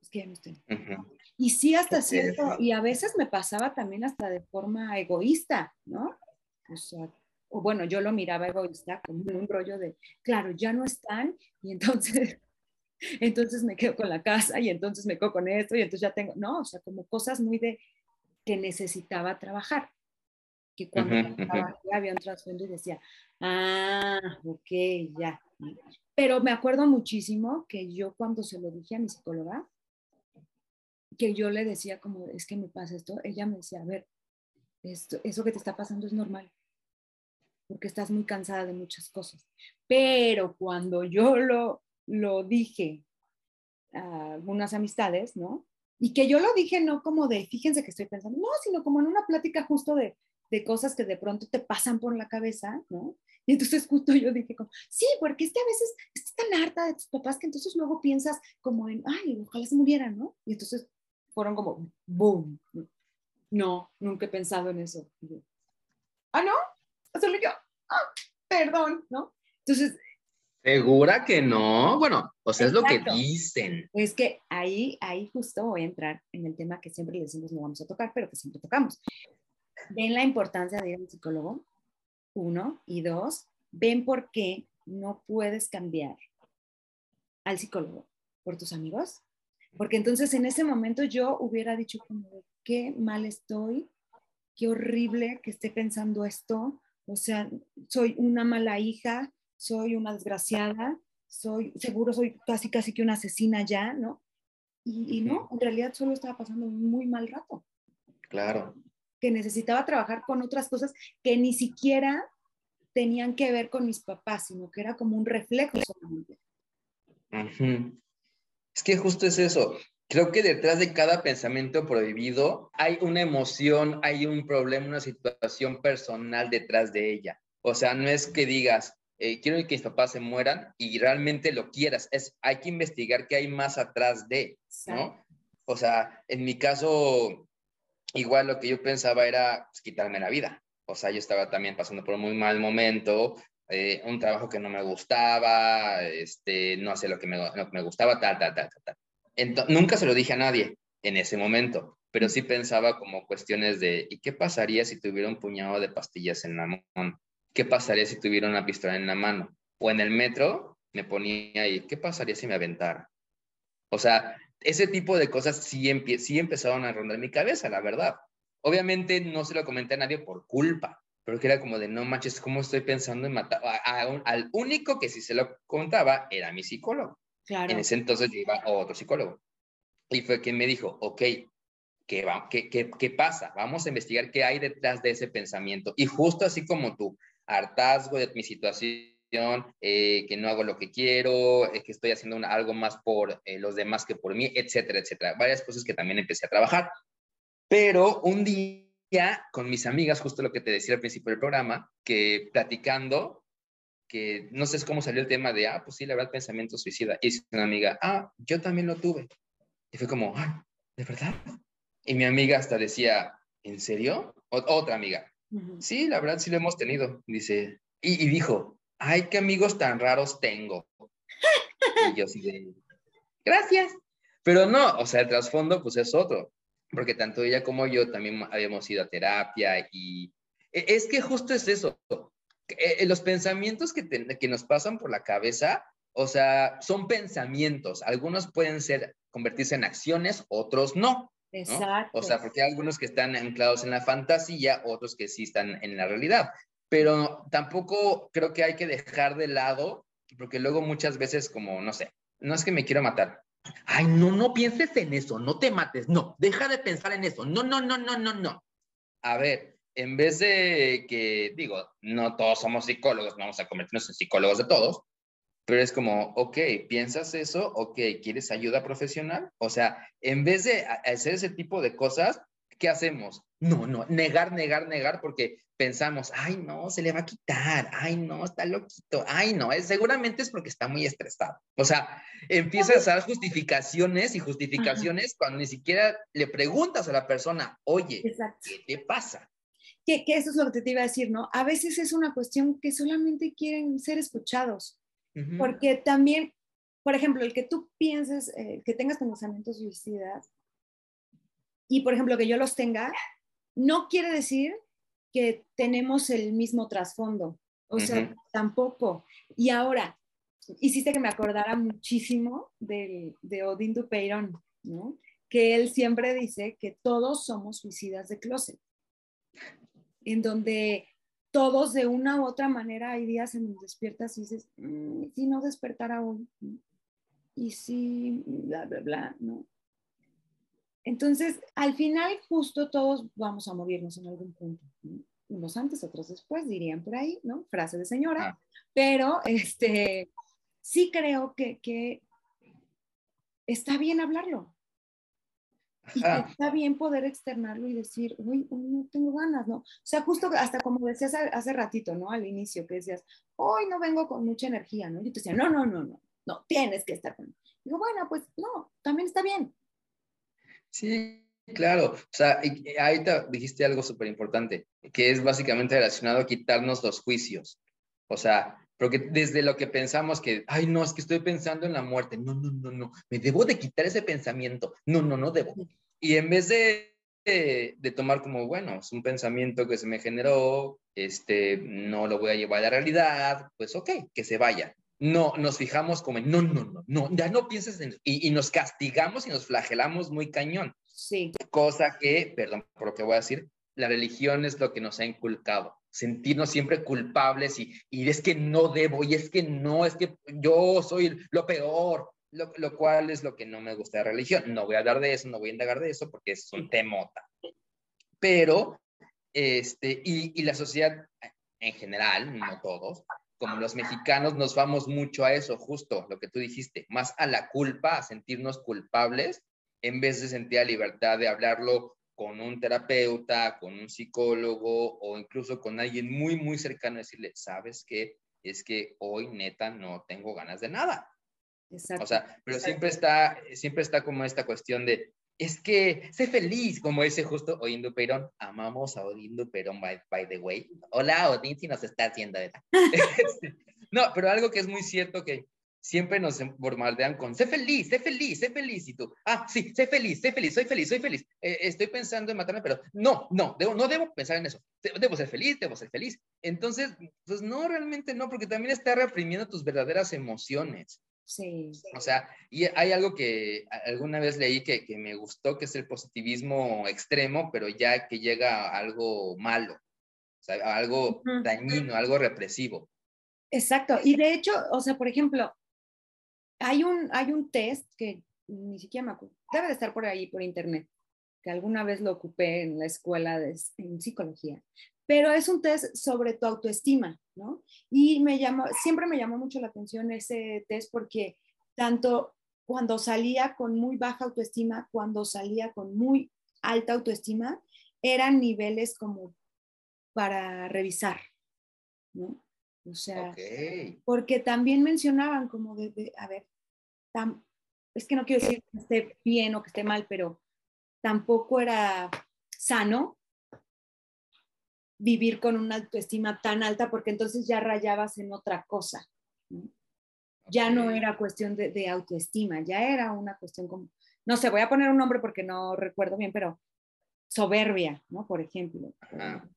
Es que ya no estén. Ujú. Y sí, hasta cierto, y a veces me pasaba también hasta de forma egoísta, ¿no? O sea, o bueno, yo lo miraba egoísta como un rollo de, claro, ya no están, y entonces, [laughs] entonces me quedo con la casa, y entonces me quedo con esto, y entonces ya tengo, no, o sea, como cosas muy de que necesitaba trabajar. Que cuando trabajé había un trasfondo y decía, ah, ok, ya. Pero me acuerdo muchísimo que yo cuando se lo dije a mi psicóloga, que yo le decía como, es que me pasa esto, ella me decía, a ver, esto, eso que te está pasando es normal, porque estás muy cansada de muchas cosas. Pero cuando yo lo, lo dije a algunas amistades, ¿no? Y que yo lo dije no como de, fíjense que estoy pensando, no, sino como en una plática justo de, de cosas que de pronto te pasan por la cabeza, ¿no? Y entonces justo yo dije como, sí, porque es que a veces estás tan harta de tus papás que entonces luego piensas como en, ay, ojalá se murieran, ¿no? Y entonces fueron como, boom. No, nunca he pensado en eso. Yo, ah, no, solo yo, ah, perdón, ¿no? Entonces, ¿Segura que no? Bueno, o sea, es lo que dicen. es que ahí, ahí justo voy a entrar en el tema que siempre le decimos no vamos a tocar, pero que siempre tocamos. Ven la importancia de ir al psicólogo, uno, y dos, ven por qué no puedes cambiar al psicólogo por tus amigos. Porque entonces en ese momento yo hubiera dicho como, qué mal estoy, qué horrible que esté pensando esto, o sea, soy una mala hija, soy una desgraciada, soy, seguro soy casi, casi que una asesina ya, ¿no? Y, y no, en realidad solo estaba pasando un muy mal rato, Claro. Que necesitaba trabajar con otras cosas que ni siquiera tenían que ver con mis papás, sino que era como un reflejo solamente. Es que justo es eso. Creo que detrás de cada pensamiento prohibido hay una emoción, hay un problema, una situación personal detrás de ella. O sea, no es que digas, eh, quiero que mis papás se mueran y realmente lo quieras. Es, hay que investigar qué hay más atrás de, ¿no? O sea, en mi caso, igual lo que yo pensaba era pues, quitarme la vida. O sea, yo estaba también pasando por un muy mal momento, eh, un trabajo que no me gustaba, este, no sé lo que me, lo me gustaba, tal, tal, tal, tal. nunca se lo dije a nadie en ese momento, pero sí pensaba como cuestiones de, ¿y qué pasaría si tuviera un puñado de pastillas en la mano? ¿Qué pasaría si tuviera una pistola en la mano? O en el metro me ponía ahí, ¿qué pasaría si me aventara? O sea, ese tipo de cosas sí, sí empezaron a rondar mi cabeza, la verdad. Obviamente no se lo comenté a nadie por culpa, pero que era como de, no manches, ¿cómo estoy pensando en matar? A- a un- al único que sí se lo contaba era mi psicólogo. Claro. En ese entonces yo iba a otro psicólogo. Y fue quien me dijo, ok, ¿qué, va, qué, qué, qué pasa? Vamos a investigar qué hay detrás de ese pensamiento. Y justo así como tú, hartazgo de mi situación, eh, que no hago lo que quiero, eh, que estoy haciendo una- algo más por eh, los demás que por mí, etcétera, etcétera. Varias cosas que también empecé a trabajar. Pero un día con mis amigas, justo lo que te decía al principio del programa, que platicando, que no sé cómo salió el tema de, ah, pues sí, la verdad, pensamiento suicida. Y dice una amiga, ah, yo también lo tuve. Y fue como, ah, ¿de verdad? Y mi amiga hasta decía, ¿en serio? O- otra amiga, sí, la verdad sí lo hemos tenido. Dice, y, y dijo, ay, qué amigos tan raros tengo. Y yo sí de, gracias. Pero no, o sea, el trasfondo pues es otro, porque tanto ella como yo también habíamos ido a terapia y e, es que justo es eso, eh, los pensamientos que, que nos pasan por la cabeza, o sea, son pensamientos, algunos pueden ser convertirse en acciones, otros no. Exacto. O sea, porque hay algunos que están anclados en la fantasía, otros que sí están en la realidad. Pero tampoco creo que hay que dejar de lado, porque luego muchas veces como, no sé, no es que me quiero matar. Ay, no, no pienses en eso, no te mates, no, deja de pensar en eso, no, no, no, no, no, no. A ver, en vez de que, digo, no todos somos psicólogos, no vamos a convertirnos en psicólogos de todos, pero es como, ok, ¿piensas eso? Ok, ¿quieres ayuda profesional? O sea, en vez de hacer ese tipo de cosas, ¿qué hacemos? No, no, negar, negar, negar, porque pensamos, ay, no, se le va a quitar, ay, no, está loquito, ay, no, es, seguramente es porque está muy estresado. O sea, empiezas a dar justificaciones y justificaciones cuando ni siquiera le preguntas a la persona, oye, ¿qué te pasa? Que, que, eso es lo que te iba a decir, ¿no? A veces es una cuestión que solamente quieren ser escuchados. Porque también, por ejemplo, el que tú pienses, eh, que tengas pensamientos suicidas y, por ejemplo, que yo los tenga, no quiere decir que tenemos el mismo trasfondo. O sea, tampoco. Y ahora, hiciste que me acordara muchísimo de, de Odín Dupeyron, ¿no? Que él siempre dice que todos somos suicidas de closet. En donde todos de una u otra manera hay días en los despiertas y dices, mm, si no despertara hoy, y si, bla, bla, bla, ¿no? Entonces, al final, justo todos vamos a morirnos en algún punto. Unos antes, otros después, dirían por ahí, ¿no? Frase de señora. Ah. Pero, este, sí creo que, que está bien hablarlo. Y está bien poder externarlo y decir, uy, no tengo ganas, ¿no? O sea, justo hasta como decías hace ratito, ¿no? Al inicio, que decías, hoy no vengo con mucha energía, ¿no? Y te decía, no, no, no, no, no, tienes que estar con... Digo, bueno, pues no, también está bien. Sí, claro. O sea, ahí te dijiste algo súper importante, que es básicamente relacionado a quitarnos los juicios. O sea, porque desde lo que pensamos que, ay, no, es que estoy pensando en la muerte. No, no, no, no. Me debo de quitar ese pensamiento. No, no, no debo. Y en vez de, de, tomar como, bueno, es un pensamiento que se me generó, este, no lo voy a llevar a la realidad, pues ok, que se vaya. No, nos fijamos como en, no, no, no, no, ya no pienses en y, y nos castigamos y nos flagelamos muy cañón. Sí. Cosa que, perdón por lo que voy a decir, la religión es lo que nos ha inculcado sentirnos siempre culpables y, y, es que no debo y es que no, es que yo soy lo peor, lo, lo, cual es lo que no me gusta de la religión. No voy a hablar de eso, no voy a indagar de eso porque es un temota. Pero, este, y, y la sociedad en general, no todos, como los mexicanos nos vamos mucho a eso, justo lo que tú dijiste, más a la culpa, a sentirnos culpables, en vez de sentir la libertad de hablarlo con un terapeuta, con un psicólogo o incluso con alguien muy, muy cercano, decirle, ¿sabes qué? Es que hoy neta no tengo ganas de nada. Exacto. O sea, pero siempre está, siempre está como esta cuestión de, es que sé feliz, como dice justo Odín Duperón. Amamos a Odín Duperón, by, by the way. Hola, Odín, si nos está haciendo. [laughs] Este, no, pero algo que es muy cierto que siempre nos bombardean con, sé feliz, sé feliz, sé feliz, y tú, ah, sí, sé feliz, sé feliz, soy feliz, soy feliz, eh, estoy pensando en matarme, pero no, no, debo, no debo pensar en eso, debo ser feliz, debo ser feliz. Entonces, pues no, realmente no, porque también está reprimiendo tus verdaderas emociones. Sí. O sea, y hay algo que alguna vez leí que, que me gustó, que es el positivismo extremo, pero ya que llega a algo malo, o sea, algo dañino, algo represivo. Exacto. Y de hecho, o sea, por ejemplo, hay un, hay un test que ni siquiera me acuerdo, debe de estar por ahí, por internet, que alguna vez lo ocupé en la escuela de en psicología, pero es un test sobre tu autoestima, ¿no? Y me llamó, siempre me llamó mucho la atención ese test porque tanto cuando salía con muy baja autoestima, cuando salía con muy alta autoestima, eran niveles como para revisar, ¿no? O sea, porque también mencionaban como de, a ver, es que no quiero decir que esté bien o que esté mal, pero tampoco era sano vivir con una autoestima tan alta porque entonces ya rayabas en otra cosa. Ya no era cuestión de, autoestima, ya era una cuestión como no sé, voy a poner un nombre porque no recuerdo bien, pero soberbia, ¿no? Por ejemplo. Ajá.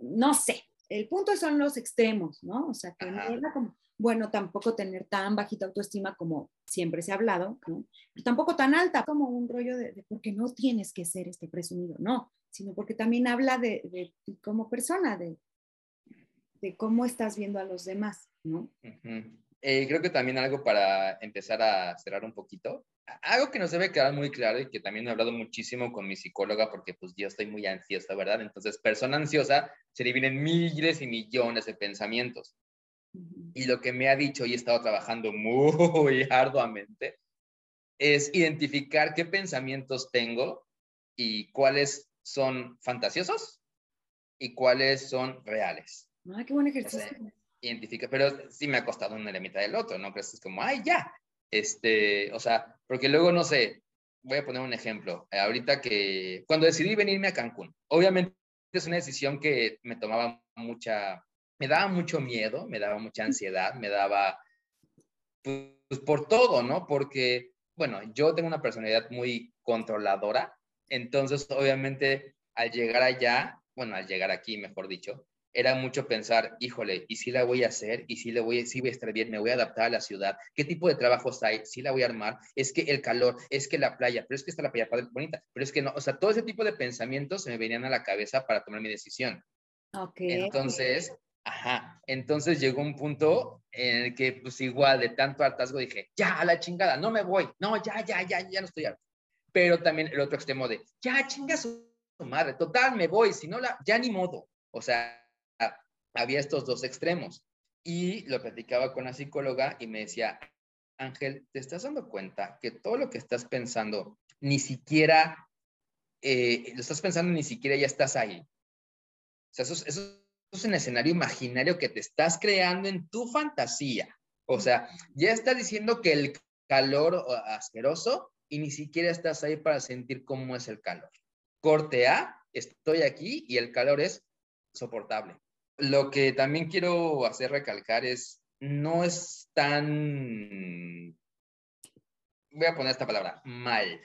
No sé, el punto son los extremos, ¿no? O sea, que no era como, bueno, tampoco tener tan bajita autoestima como siempre se ha hablado, ¿no? Pero tampoco tan alta, como un rollo de, de porque no tienes que ser este presumido, no, sino porque también habla de, de ti como persona, de, de cómo estás viendo a los demás, ¿no? Ujú. Eh, creo que también algo para empezar a cerrar un poquito, algo que nos debe quedar muy claro y que también he hablado muchísimo con mi psicóloga porque pues yo estoy muy ansiosa, ¿verdad? Entonces, persona ansiosa, se le vienen miles y millones de pensamientos. Y lo que me ha dicho y he estado trabajando muy [laughs] arduamente es identificar qué pensamientos tengo y cuáles son fantasiosos y cuáles son reales. Ah, qué buen ejercicio. identifica, pero sí me ha costado una la mitad del otro, ¿no? Crees que es como, ay, ya. Este, o sea, porque luego, no sé, voy a poner un ejemplo. Ahorita que, cuando decidí venirme a Cancún, obviamente es una decisión que me tomaba mucha, me daba mucho miedo, me daba mucha ansiedad, me daba, pues, por todo, ¿no? Porque, bueno, yo tengo una personalidad muy controladora, entonces, obviamente, al llegar allá, bueno, al llegar aquí, mejor dicho, era mucho pensar, híjole, ¿y si la voy a hacer? ¿Y si la voy, si voy a estar bien? ¿Me voy a adaptar a la ciudad? ¿Qué tipo de trabajos hay? ¿Si la voy a armar? Es que el calor, es que la playa, pero es que está la playa bonita, pero es que no, o sea, todo ese tipo de pensamientos se me venían a la cabeza para tomar mi decisión. Ok. Entonces, ajá, entonces llegó un punto en el que pues igual de tanto hartazgo dije, ya, a la chingada, no me voy, no, ya, ya, ya, ya no estoy harto. Pero también el otro extremo de, ya, chinga su madre, total, me voy, si no la, ya ni modo. O sea, había estos dos extremos. Y lo platicaba con la psicóloga y me decía, Ángel, ¿te estás dando cuenta que todo lo que estás pensando, ni siquiera, eh, lo estás pensando, ni siquiera ya estás ahí? O sea, eso es, eso es un escenario imaginario que te estás creando en tu fantasía. O sea, ya estás diciendo que el calor asqueroso y ni siquiera estás ahí para sentir cómo es el calor. Corte A, estoy aquí y el calor es soportable. Lo que también quiero hacer recalcar es, no es tan, voy a poner esta palabra, mal.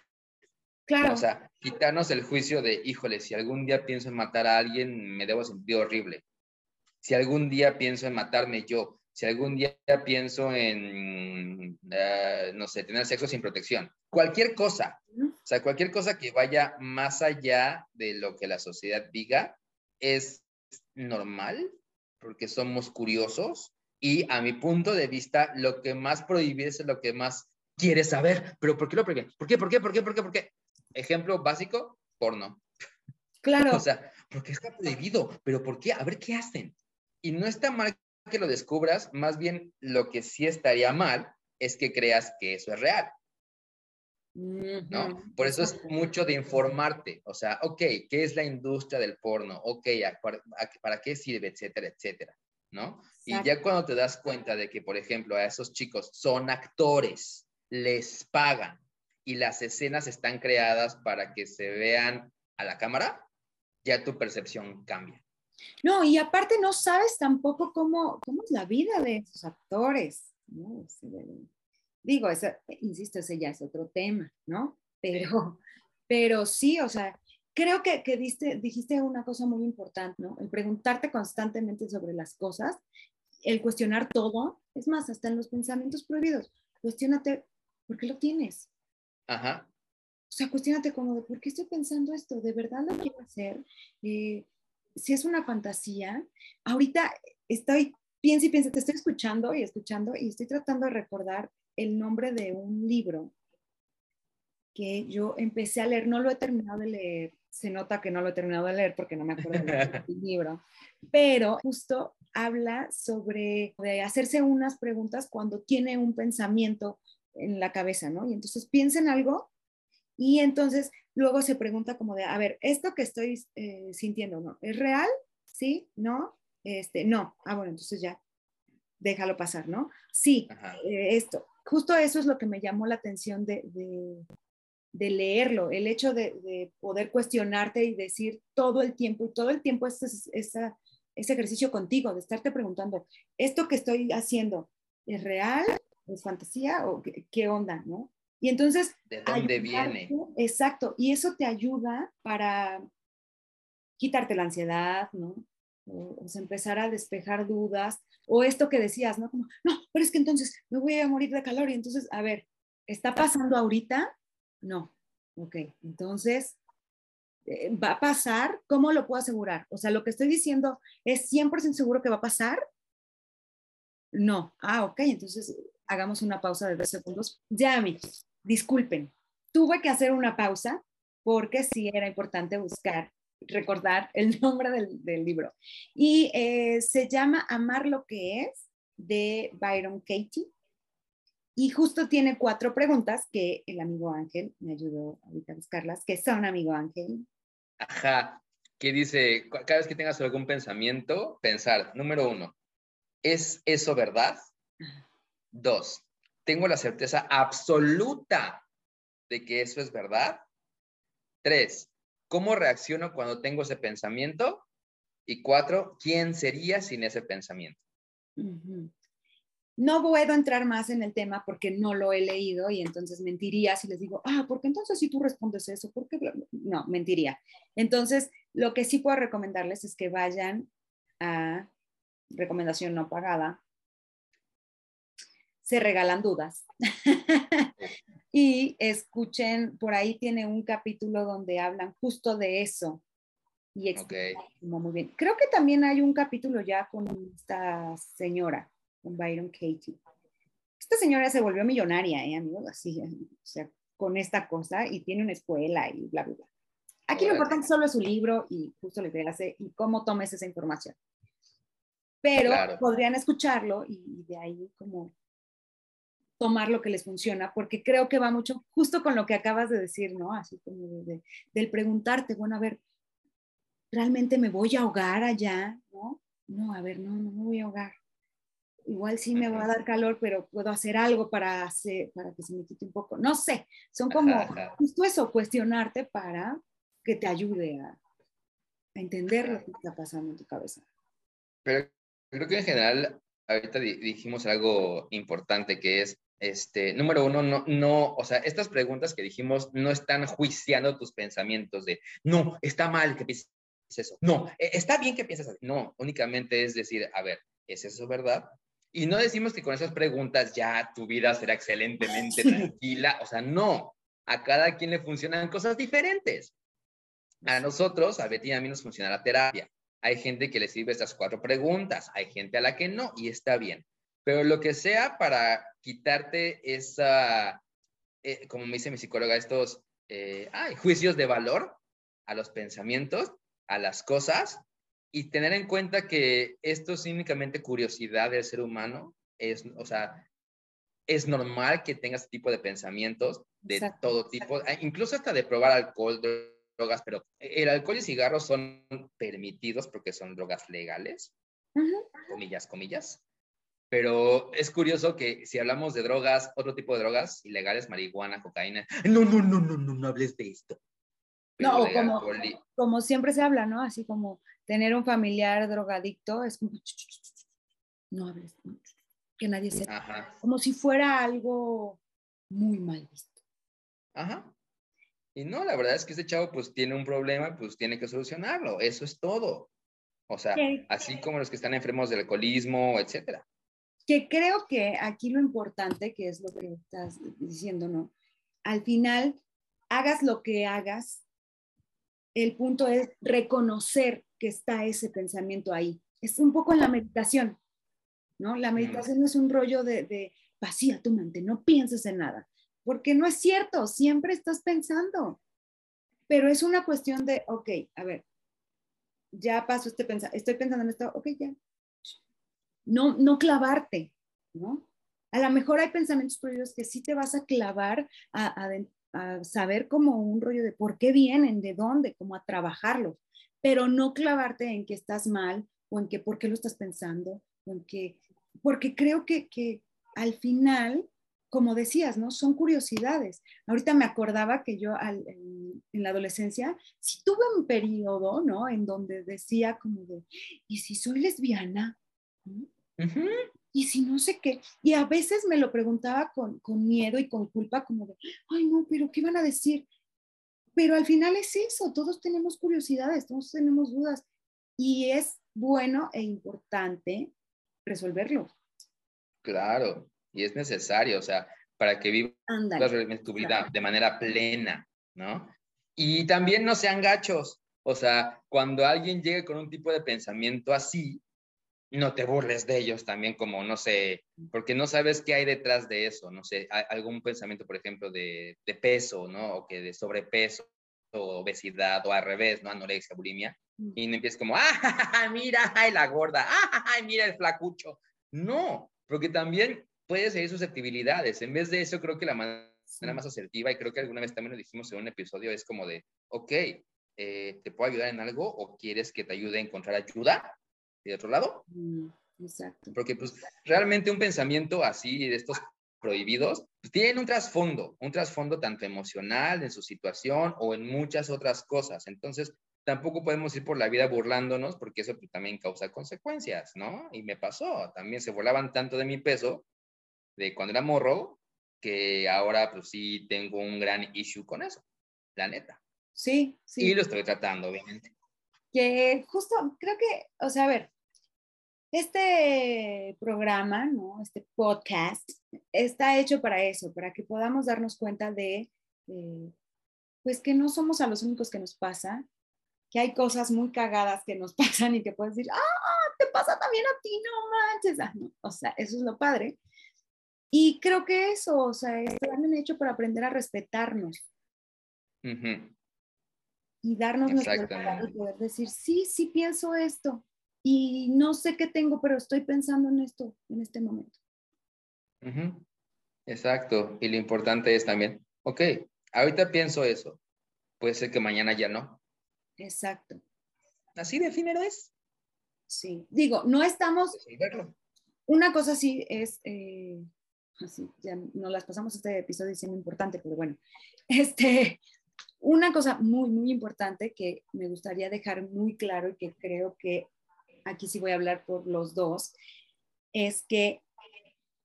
Claro. O sea, quitarnos el juicio de, híjole, si algún día pienso en matar a alguien, me debo sentir horrible. Si algún día pienso en matarme yo, si algún día pienso en, uh, no sé, tener sexo sin protección, cualquier cosa, o sea, cualquier cosa que vaya más allá de lo que la sociedad diga, es normal, porque somos curiosos, y a mi punto de vista, lo que más prohibir es lo que más quieres saber. ¿Pero por qué lo prohíben? ¿Por qué? ¿Por qué? ¿Por qué? ¿Por qué? ¿Por qué? Ejemplo básico, porno. Claro. [laughs] O sea, porque está prohibido, pero ¿por qué? A ver qué hacen. Y no está mal que lo descubras, más bien lo que sí estaría mal es que creas que eso es real. ¿no? Por eso es mucho de informarte, o sea, ok, ¿qué es la industria del porno? Ok, ¿para, para qué sirve? Etcétera, etcétera, ¿no? Exacto. Y ya cuando te das cuenta de que, por ejemplo, a esos chicos son actores, les pagan y las escenas están creadas para que se vean a la cámara, ya tu percepción cambia. No, y aparte no sabes tampoco cómo, cómo es la vida de esos actores, ¿no? Digo, ese, insisto, ese ya es otro tema, ¿no? Pero, pero sí, o sea, creo que, que diste, dijiste una cosa muy importante, ¿no? El preguntarte constantemente sobre las cosas, el cuestionar todo, es más, hasta en los pensamientos prohibidos, cuestionate, ¿por qué lo tienes? Ajá. O sea, cuestionate como de, ¿por qué estoy pensando esto? ¿De verdad lo quiero hacer? Eh, si es una fantasía, ahorita estoy, piensa y piensa, te estoy escuchando y escuchando y estoy tratando de recordar el nombre de un libro que yo empecé a leer, no lo he terminado de leer, se nota que no lo he terminado de leer porque no me acuerdo del [laughs] libro, pero justo habla sobre de hacerse unas preguntas cuando tiene un pensamiento en la cabeza, ¿no? Y entonces piensa en algo y entonces luego se pregunta como de, a ver, esto que estoy eh, sintiendo, ¿no? ¿Es real? ¿Sí? ¿No? Este, no. Ah, bueno, entonces ya, déjalo pasar, ¿no? Sí, eh, esto. Justo eso es lo que me llamó la atención de, de, de leerlo, el hecho de, de, poder cuestionarte y decir todo el tiempo, y todo el tiempo es, es, ese ejercicio contigo, de estarte preguntando, ¿esto que estoy haciendo es real? ¿Es fantasía? ¿O qué, qué onda? ¿no? Y entonces... ¿De dónde viene? Exacto, y eso te ayuda para quitarte la ansiedad, ¿no? O, o sea, empezar a despejar dudas, o esto que decías, ¿no? Como, no, pero es que entonces me voy a morir de calor y entonces, a ver, ¿está pasando ahorita? No, ok, entonces, eh, ¿va a pasar? ¿Cómo lo puedo asegurar? O sea, lo que estoy diciendo es 100% seguro que va a pasar. No, ah, ok, entonces hagamos una pausa de dos segundos. Ya, amigos, disculpen, tuve que hacer una pausa porque sí era importante buscar, recordar el [laughs] nombre del, del libro. Y eh, se llama Amar lo que es de Byron Katie. Y justo tiene cuatro preguntas que el amigo Ángel me ayudó ahorita a buscarlas, que son amigo Ángel. Ajá. ¿Qué dice? Cada vez que tengas algún pensamiento, pensar, número uno, ¿es eso verdad? Dos, ¿tengo la certeza absoluta de que eso es verdad? Tres, ¿cómo reacciono cuando tengo ese pensamiento? Y cuatro, ¿quién sería sin ese pensamiento? No puedo entrar más en el tema porque no lo he leído y entonces mentiría si les digo, ah, porque entonces si tú respondes eso, ¿por qué? bla, bla?". No, mentiría. Entonces, lo que sí puedo recomendarles es que vayan a recomendación no pagada. Se regalan dudas. [laughs] y escuchen, por ahí tiene un capítulo donde hablan justo de eso. Y explican como muy bien. Creo que también hay un capítulo ya con esta señora, con Byron Katie. Esta señora se volvió millonaria, ¿eh, amigos? Así, o sea, con esta cosa y tiene una escuela y bla, bla, bla. Aquí lo importante solo es su libro y justo le hace y cómo tomes esa información. Pero Claro. podrían escucharlo y de ahí como tomar lo que les funciona, porque creo que va mucho justo con lo que acabas de decir, ¿no? Así como de- de- del preguntarte, bueno, a ver, ¿realmente me voy a ahogar allá? ¿No? No, a ver, no, no me voy a ahogar. Igual sí me va a dar calor, pero puedo hacer algo para, hacer, para que se me quite un poco. No sé, son como Ajá, ajá. justo eso, cuestionarte para que te ayude a, a entender lo que está pasando en tu cabeza. Pero creo que en general, ahorita di- dijimos algo importante que es, este, número uno, no, no, o sea, estas preguntas que dijimos no están juiciando tus pensamientos de, no, está mal que pienses eso, no, e- está bien que pienses así. No, únicamente es decir, a ver, ¿es eso verdad? Y no decimos que con esas preguntas ya tu vida será excelentemente tranquila, o sea, no, a cada quien le funcionan cosas diferentes. A nosotros, a Betty y a mí nos funciona la terapia. Hay gente que le sirve estas cuatro preguntas, hay gente a la que no, y está bien. Pero lo que sea para quitarte esa, eh, como me dice mi psicóloga, estos eh, ay, juicios de valor a los pensamientos, a las cosas, y tener en cuenta que esto es únicamente curiosidad del ser humano, es, o sea, es normal que tengas este tipo de pensamientos de Exacto, todo tipo, eh, incluso hasta de probar alcohol, drogas, pero el alcohol y cigarros son permitidos porque son drogas legales, Ujú. comillas, comillas. Pero es curioso que si hablamos de drogas, otro tipo de drogas ilegales, marihuana, cocaína, no, no, no, no, no, no hables de esto. Pero No, como, como siempre se habla, ¿no? Así como tener un familiar drogadicto es como, no hables, que nadie sepa, Ajá, como si fuera algo muy mal visto. ajá. Y no, la verdad es que este chavo pues tiene un problema, pues tiene que solucionarlo, eso es todo. O sea, así como los que están enfermos del alcoholismo, etcétera. Que creo que aquí lo importante, que es lo que estás diciendo, ¿no? Al final, hagas lo que hagas, el punto es reconocer que está ese pensamiento ahí. Es un poco en la meditación, ¿no? La meditación no es un rollo de, de vacía tu mente, no pienses en nada, porque no es cierto, siempre estás pensando, pero es una cuestión de, ok, a ver, ya paso este pensamiento, estoy pensando en esto, ok, ya, no, no clavarte, ¿no? A lo mejor hay pensamientos prohibidos que sí te vas a clavar a, saber como un rollo de por qué vienen, de dónde, como a trabajarlos, pero no clavarte en que estás mal o en que por qué lo estás pensando, o en que, porque creo que, que al final, como decías, ¿no? Son curiosidades. Ahorita me acordaba que yo en, en, la adolescencia sí tuve un periodo, ¿no? En donde decía como de, ¿y si soy lesbiana? Uh -huh. y si no sé qué, y a veces me lo preguntaba con, con miedo y con culpa, como de, ay no, pero ¿qué van a decir? Pero al final es eso, todos tenemos curiosidades, todos tenemos dudas y es bueno e importante resolverlo. Claro, y es necesario, o sea, para que vivas tu vida de manera plena, ¿no? Y también no sean gachos, o sea, cuando alguien llegue con un tipo de pensamiento así, no te burles de ellos también como, no sé, porque no sabes qué hay detrás de eso, no sé, hay algún pensamiento, por ejemplo, de, de peso, ¿no? O que de sobrepeso, o obesidad, o al revés, ¿no? Anorexia, bulimia, Mm. y no empiezas como, [laughs] ¡ah, mira, ay, la gorda! ¡ah, mira el flacucho! No, porque también puedes seguir susceptibilidades. En vez de eso, creo que la manera más asertiva, y creo que alguna vez también lo dijimos en un episodio, es como de, ok, eh, ¿te puedo ayudar en algo o quieres que te ayude a encontrar ayuda de otro lado? Mm, Exacto. Porque pues realmente un pensamiento así de estos prohibidos pues, tienen un trasfondo, un trasfondo tanto emocional en su situación o en muchas otras cosas. Entonces, tampoco podemos ir por la vida burlándonos porque eso pues, también causa consecuencias, ¿no? Y me pasó, también se burlaban tanto de mi peso de cuando era morro que ahora pues sí tengo un gran issue con eso, la neta. Sí, sí. Y lo estoy tratando, obviamente. Que justo creo que, o sea, a ver, este programa, ¿no? Este podcast está hecho para eso, para que podamos darnos cuenta de, eh, pues que no somos a los únicos que nos pasa, que hay cosas muy cagadas que nos [laughs] pasan y que puedes decir, ah, te pasa también a ti, no manches. Ah, no, O sea, eso es lo padre. Y creo que eso, o sea, está también hecho para aprender a respetarnos Ujú. Y darnos nuestro lugar y poder decir, sí, sí pienso esto y no sé qué tengo, pero estoy pensando en esto en este momento. Exacto. Y lo importante es también, ok, ahorita pienso eso, puede ser que mañana ya no. Exacto, Así de efímero es. sí. Digo, no estamos, una cosa sí es, eh, así, ya nos las pasamos este episodio diciendo importante, pero bueno, [laughs] este, una cosa muy, muy importante que me gustaría dejar muy claro y que creo que aquí sí voy a hablar por los dos, es que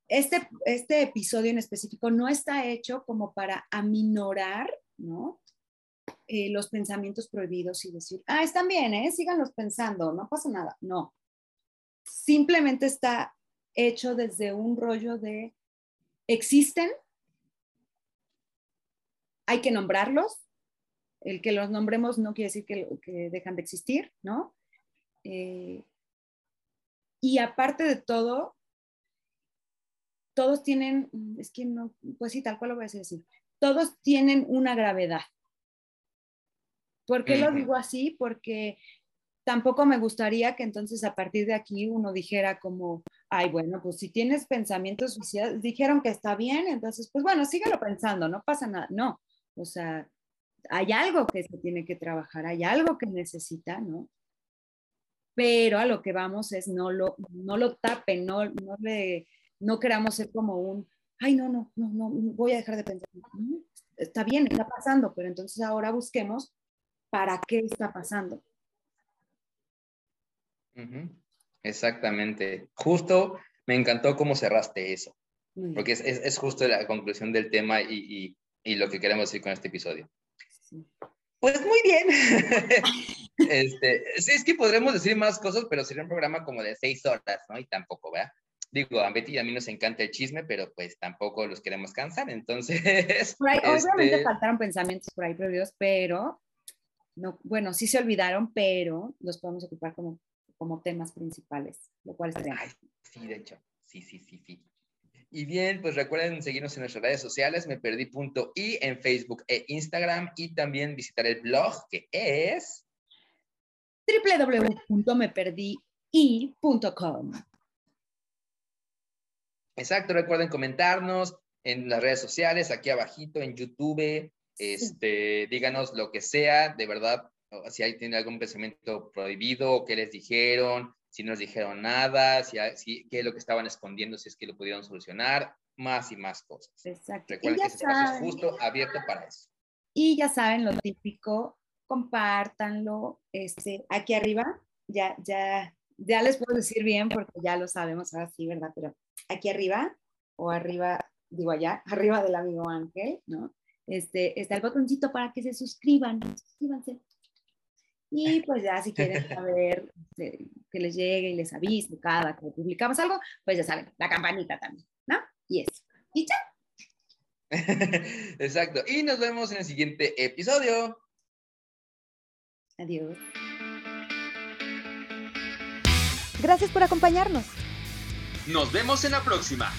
este, este episodio en específico no está hecho como para aminorar, ¿no? Eh, los pensamientos prohibidos y decir, ah, están bien, ¿eh? síganlos pensando, no pasa nada. No. Simplemente está hecho desde un rollo de, existen, hay que nombrarlos, el que los nombremos no quiere decir que, que dejan de existir, ¿no? Eh, y aparte de todo, todos tienen, es que no, pues sí, tal cual lo voy a decir, todos tienen una gravedad. ¿Por qué lo digo así? Porque tampoco me gustaría que entonces a partir de aquí uno dijera como, ay, bueno, pues si tienes pensamientos suicidas, dijeron que está bien, entonces, pues bueno, síguelo pensando, no pasa nada. No, o sea, hay algo que se tiene que trabajar, hay algo que necesita, ¿no? Pero a lo que vamos es no lo, no lo tapen, no, no le, no queramos ser como un, ay, no, no, no, no, voy a dejar de pensar. No, está bien, está pasando, pero entonces ahora busquemos para qué está pasando. Exactamente. Justo me encantó cómo cerraste eso, porque es, es- es justo la conclusión del tema y, y- y lo que queremos decir con este episodio. Pues muy bien. [laughs] este, sí, es que podremos decir más cosas, pero sería un programa como de seis horas, ¿no? Y tampoco, ¿verdad? Digo, a Betty y a mí nos encanta el chisme, pero pues tampoco los queremos cansar, entonces... Por ahí, Obviamente este, faltaron pensamientos por ahí prohibidos, pero, no, bueno, sí se olvidaron, pero los podemos ocupar como, como temas principales, lo cual estaría Ay, sí, de hecho. Sí, sí, sí, sí. Y bien, pues recuerden seguirnos en nuestras redes sociales, me perdí punto y en Facebook e Instagram y también visitar el blog que es www.meperdi.com. exacto, recuerden comentarnos en las redes sociales, aquí abajito en YouTube, este, díganos lo que sea, de verdad, si hay tiene algún pensamiento prohibido, o qué les dijeron, si no les dijeron nada, si, qué es lo que estaban escondiendo, si es que lo pudieron solucionar, más y más cosas. Exacto. Recuerden que este espacio es saben, justo abierto para eso. y ya saben lo típico, compártanlo. Este, aquí arriba ya, ya ya les puedo decir bien porque ya lo sabemos ahora sí, ¿verdad? Pero aquí arriba, o arriba, digo allá, [laughs] arriba del amigo Ángel, ¿no? Este, está el botoncito para que se suscriban, suscríbanse. Y pues ya si quieren [laughs] saber eh, que les llegue y les avise cada que publicamos algo, pues ya saben, la campanita también, ¿no? Y eso. Y chao. [laughs] Exacto. Y nos vemos en el siguiente episodio. Adiós. Gracias por acompañarnos. Nos vemos en la próxima.